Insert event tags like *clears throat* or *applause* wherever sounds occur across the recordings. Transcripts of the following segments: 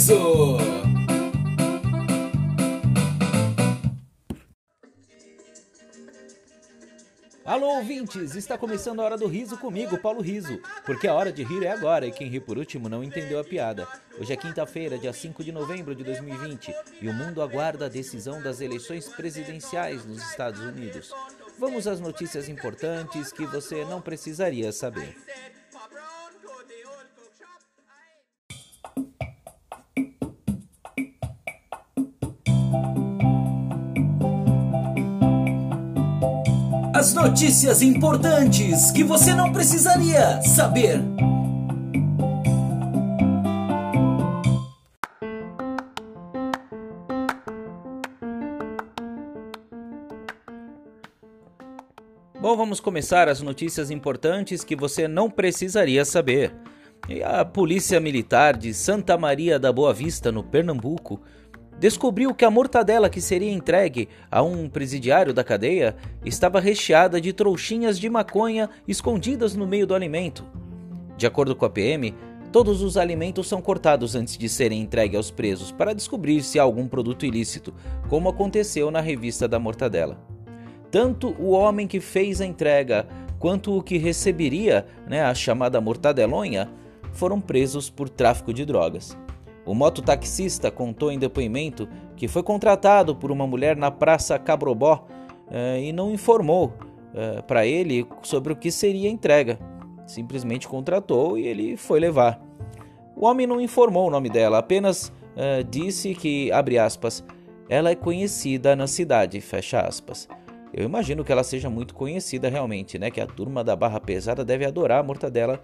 Riso. Alô, ouvintes! Está começando a hora do riso comigo, Paulo Riso. Porque a hora de rir é agora e quem ri por último não entendeu a piada. Hoje é quinta-feira, dia 5 de novembro de 2020 e o mundo aguarda a decisão das eleições presidenciais nos Estados Unidos. Vamos às notícias importantes que você não precisaria saber. As notícias importantes que você não precisaria saber. Bom, vamos começar as notícias importantes que você não precisaria saber. A Polícia Militar de Santa Maria da Boa Vista, no Pernambuco, descobriu que a mortadela que seria entregue a um presidiário da cadeia estava recheada de trouxinhas de maconha escondidas no meio do alimento. De acordo com a PM, todos os alimentos são cortados antes de serem entregues aos presos para descobrir se há algum produto ilícito, como aconteceu na revista da mortadela. Tanto o homem que fez a entrega quanto o que receberia né, a chamada mortadelonha foram presos por tráfico de drogas. O mototaxista contou em depoimento que foi contratado por uma mulher na Praça Cabrobó eh, e não informou eh, para ele sobre o que seria a entrega. Simplesmente contratou e ele foi levar. O homem não informou o nome dela, apenas eh, disse que, abre aspas, ela é conhecida na cidade, fecha aspas. Eu imagino que ela seja muito conhecida realmente, né? Que a turma da Barra Pesada deve adorar a mortadela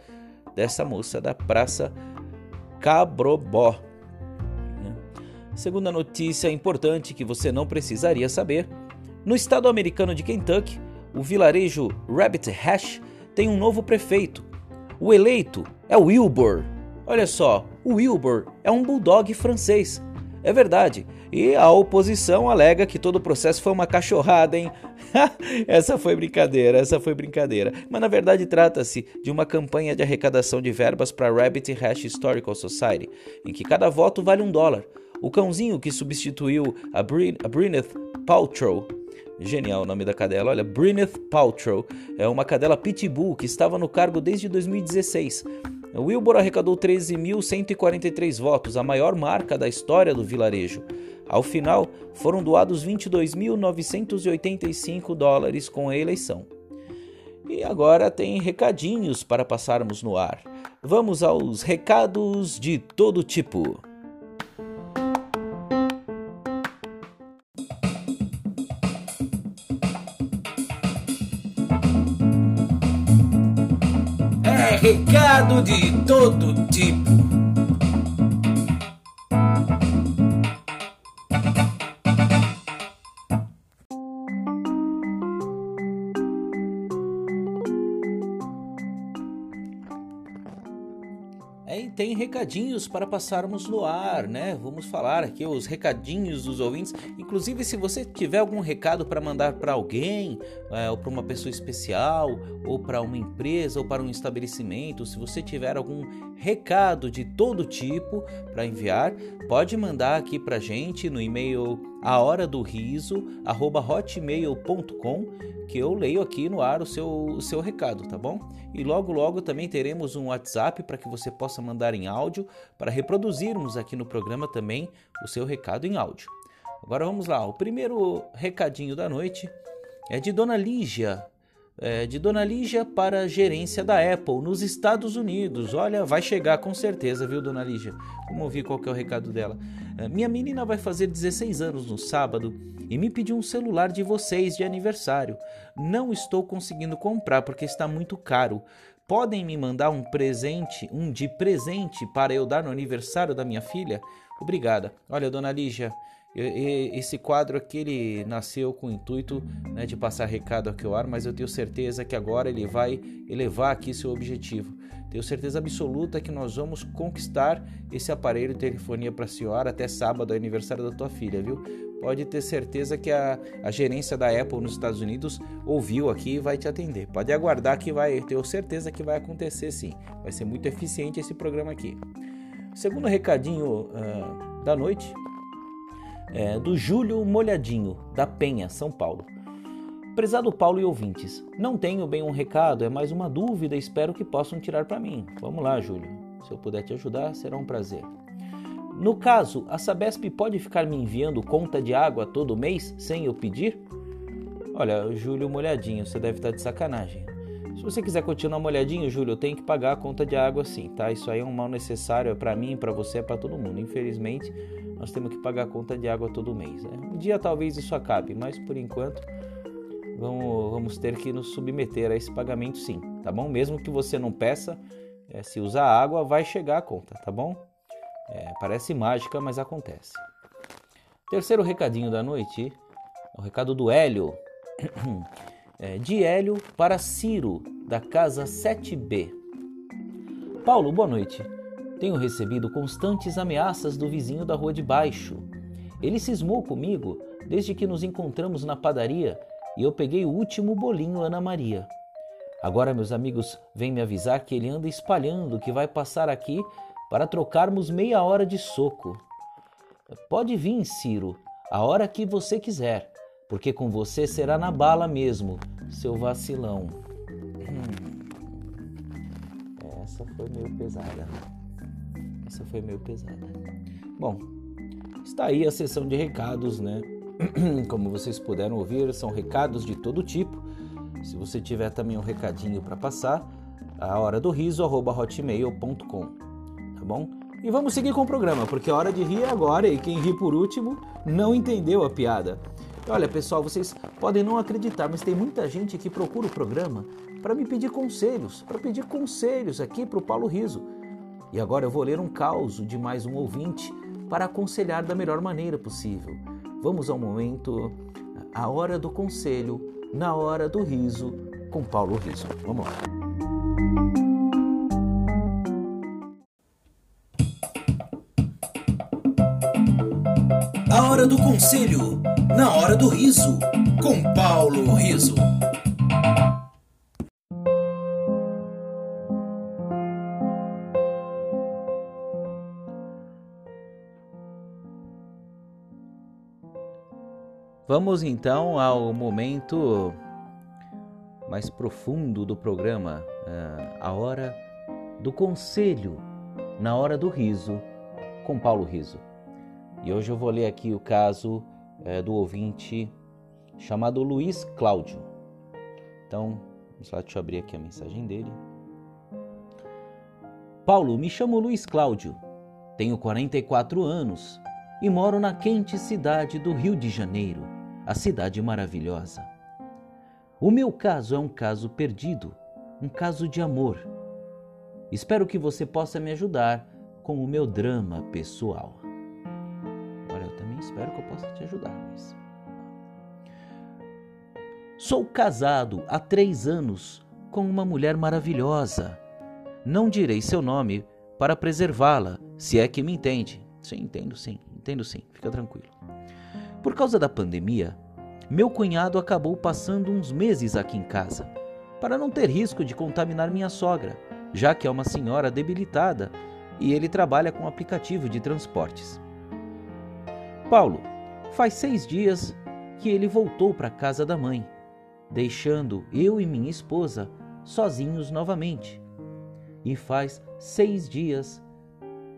dessa moça da Praça Cabrobó. Segunda notícia importante que você não precisaria saber: no estado americano de Kentucky, o vilarejo Rabbit Hash tem um novo prefeito. O eleito é Wilbur. Olha só, o Wilbur é um bulldog francês. É verdade. E a oposição alega que todo o processo foi uma cachorrada, hein? *laughs* essa foi brincadeira, essa foi brincadeira. Mas na verdade trata-se de uma campanha de arrecadação de verbas para a Rabbit Hash Historical Society, em que cada voto vale um dólar. O cãozinho que substituiu a, a Bryneth Paltrow Genial o nome da cadela. Olha, Bryneth Paltrow é uma cadela pitbull que estava no cargo desde 2016. Wilbur arrecadou 13.143 votos, a maior marca da história do vilarejo. Ao final, foram doados 22.985 dólares com a eleição. E agora tem recadinhos para passarmos no ar. Vamos aos recados de todo tipo. Recado de todo tipo. Tem recadinhos para passarmos no ar, né? Vamos falar aqui os recadinhos dos ouvintes. Inclusive, se você tiver algum recado para mandar para alguém, é, ou para uma pessoa especial, ou para uma empresa, ou para um estabelecimento, se você tiver algum recado de todo tipo para enviar, pode mandar aqui para gente no e-mail a hora do riso hotmail.com que eu leio aqui no ar o seu, o seu recado, tá bom? E logo logo também teremos um WhatsApp para que você possa mandar em áudio para reproduzirmos aqui no programa também o seu recado em áudio. Agora vamos lá, o primeiro recadinho da noite é de Dona Lígia. É, de Dona Lígia para a gerência da Apple nos Estados Unidos. Olha, vai chegar com certeza, viu, Dona Lígia? Vamos ouvir qual que é o recado dela. É, minha menina vai fazer 16 anos no sábado e me pediu um celular de vocês de aniversário. Não estou conseguindo comprar porque está muito caro. Podem me mandar um presente, um de presente para eu dar no aniversário da minha filha? Obrigada. Olha, Dona Lígia, Esse quadro aqui ele nasceu com o intuito né, de passar recado aqui ao ar, mas eu tenho certeza que agora ele vai elevar aqui seu objetivo. Tenho certeza absoluta que nós vamos conquistar esse aparelho de telefonia para a senhora até sábado, aniversário da tua filha, viu? Pode ter certeza que a, a gerência da Apple nos Estados Unidos ouviu aqui e vai te atender. Pode aguardar que vai, tenho certeza que vai acontecer sim. Vai ser muito eficiente esse programa aqui. Segundo recadinho uh, da noite é do Júlio Molhadinho, da Penha, São Paulo. Prezado Paulo e ouvintes, não tenho bem um recado, é mais uma dúvida, espero que possam tirar para mim. Vamos lá, Júlio. Se eu puder te ajudar, será um prazer. No caso, a Sabesp pode ficar me enviando conta de água todo mês sem eu pedir? Olha, Júlio molhadinho, você deve estar de sacanagem. Se você quiser continuar molhadinho, Júlio, eu tenho que pagar a conta de água sim, tá? Isso aí é um mal necessário, é para mim, para você, é para todo mundo. Infelizmente, nós temos que pagar a conta de água todo mês. Né? Um dia talvez isso acabe, mas por enquanto vamos, vamos ter que nos submeter a esse pagamento sim, tá bom? Mesmo que você não peça, é, se usar água, vai chegar a conta, tá bom? É, parece mágica, mas acontece. Terceiro recadinho da noite, o recado do Hélio. *clears throat* É, de Hélio para Ciro, da casa 7B. Paulo, boa noite. Tenho recebido constantes ameaças do vizinho da rua de baixo. Ele cismou comigo desde que nos encontramos na padaria e eu peguei o último bolinho Ana Maria. Agora meus amigos vêm me avisar que ele anda espalhando que vai passar aqui para trocarmos meia hora de soco. Pode vir, Ciro, a hora que você quiser, porque com você será na bala mesmo, seu vacilão. Hum. Essa foi meio pesada. Essa foi meio pesada. Bom, está aí a sessão de recados, né? *clears throat* Como vocês puderam ouvir, são recados de todo tipo. Se você tiver também um recadinho para passar, a hora do riso hotmail.com, tá bom? E vamos seguir com o programa, porque a hora de rir é agora e quem ri por último não entendeu a piada. Olha, pessoal, vocês podem não acreditar, mas tem muita gente que procura o programa para me pedir conselhos, para pedir conselhos aqui para o Paulo Riso. E agora eu vou ler um caos de mais um ouvinte para aconselhar da melhor maneira possível. Vamos ao momento, a hora do conselho, na hora do riso, com Paulo Riso. Vamos lá. A hora do conselho, na hora do riso, com Paulo Riso. Vamos então ao momento mais profundo do programa, eh, a hora do conselho, na hora do riso, com Paulo Riso. E hoje eu vou ler aqui o caso é, do ouvinte chamado Luiz Cláudio. Então, vamos lá, deixa eu abrir aqui a mensagem dele. Paulo, me chamo Luiz Cláudio, tenho 44 anos e moro na quente cidade do Rio de Janeiro a cidade maravilhosa. O meu caso é um caso perdido, um caso de amor. Espero que você possa me ajudar com o meu drama pessoal. Olha, eu também espero que eu possa te ajudar, Luiz. Sou casado há três anos com uma mulher maravilhosa. Não direi seu nome para preservá-la, se é que me entende. Sim, entendo sim, entendo sim, fica tranquilo. Por causa da pandemia, meu cunhado acabou passando uns meses aqui em casa, para não ter risco de contaminar minha sogra, já que é uma senhora debilitada e ele trabalha com aplicativo de transportes. Paulo, faz seis dias que ele voltou para a casa da mãe, deixando eu e minha esposa sozinhos novamente. E faz seis dias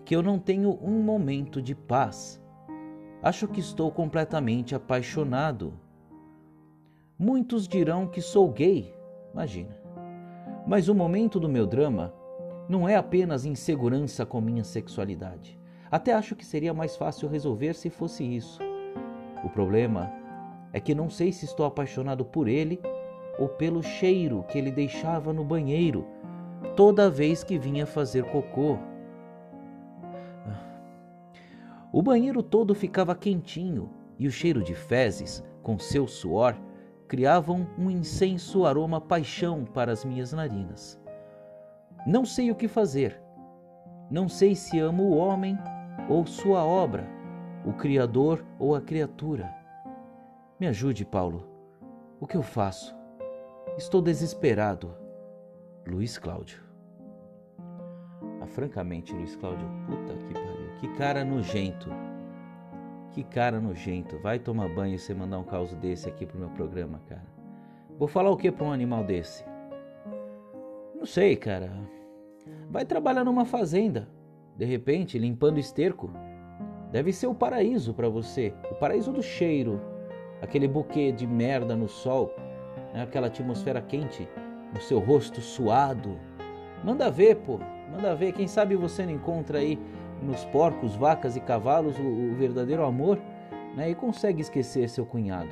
que eu não tenho um momento de paz Acho que estou completamente apaixonado. Muitos dirão que sou gay, imagina. Mas o momento do meu drama não é apenas insegurança com minha sexualidade. Até acho que seria mais fácil resolver se fosse isso. O problema é que não sei se estou apaixonado por ele ou pelo cheiro que ele deixava no banheiro toda vez que vinha fazer cocô. O banheiro todo ficava quentinho e o cheiro de fezes, com seu suor, criavam um incenso aroma paixão para as minhas narinas. Não sei o que fazer. Não sei se amo o homem ou sua obra, o Criador ou a criatura. Me ajude, Paulo. O que eu faço? Estou desesperado. Luiz Cláudio. Ah, francamente, Luiz Cláudio, puta que pariu. Que cara nojento. Que cara nojento. Vai tomar banho e você mandar um caos desse aqui pro meu programa, cara. Vou falar o que pra um animal desse? Não sei, cara. Vai trabalhar numa fazenda. De repente, limpando esterco. Deve ser o paraíso para você. O paraíso do cheiro. Aquele buquê de merda no sol. Né? Aquela atmosfera quente no seu rosto suado. Manda ver, pô. Manda ver. Quem sabe você não encontra aí nos porcos, vacas e cavalos o, o verdadeiro amor, né? E consegue esquecer seu cunhado,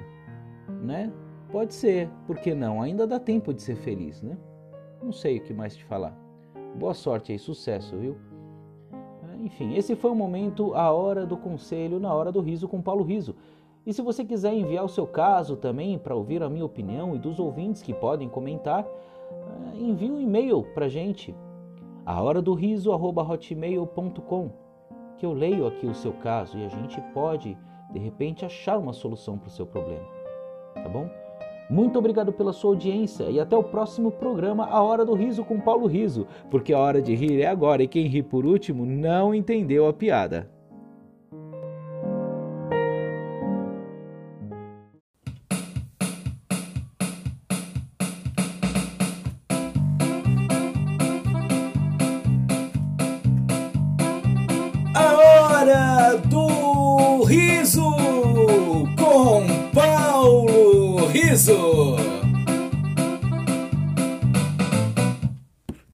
né? Pode ser, por que não? Ainda dá tempo de ser feliz, né? Não sei o que mais te falar. Boa sorte aí, sucesso, viu? Enfim, esse foi o momento, a hora do conselho, na hora do riso com Paulo Riso. E se você quiser enviar o seu caso também para ouvir a minha opinião e dos ouvintes que podem comentar, eh, envie um e-mail para gente a hora do riso hotmail.com que eu leio aqui o seu caso e a gente pode de repente achar uma solução para o seu problema, tá bom? Muito obrigado pela sua audiência e até o próximo programa A Hora do Riso com Paulo Riso, porque a hora de rir é agora e quem ri por último não entendeu a piada. Riso com Paulo Riso.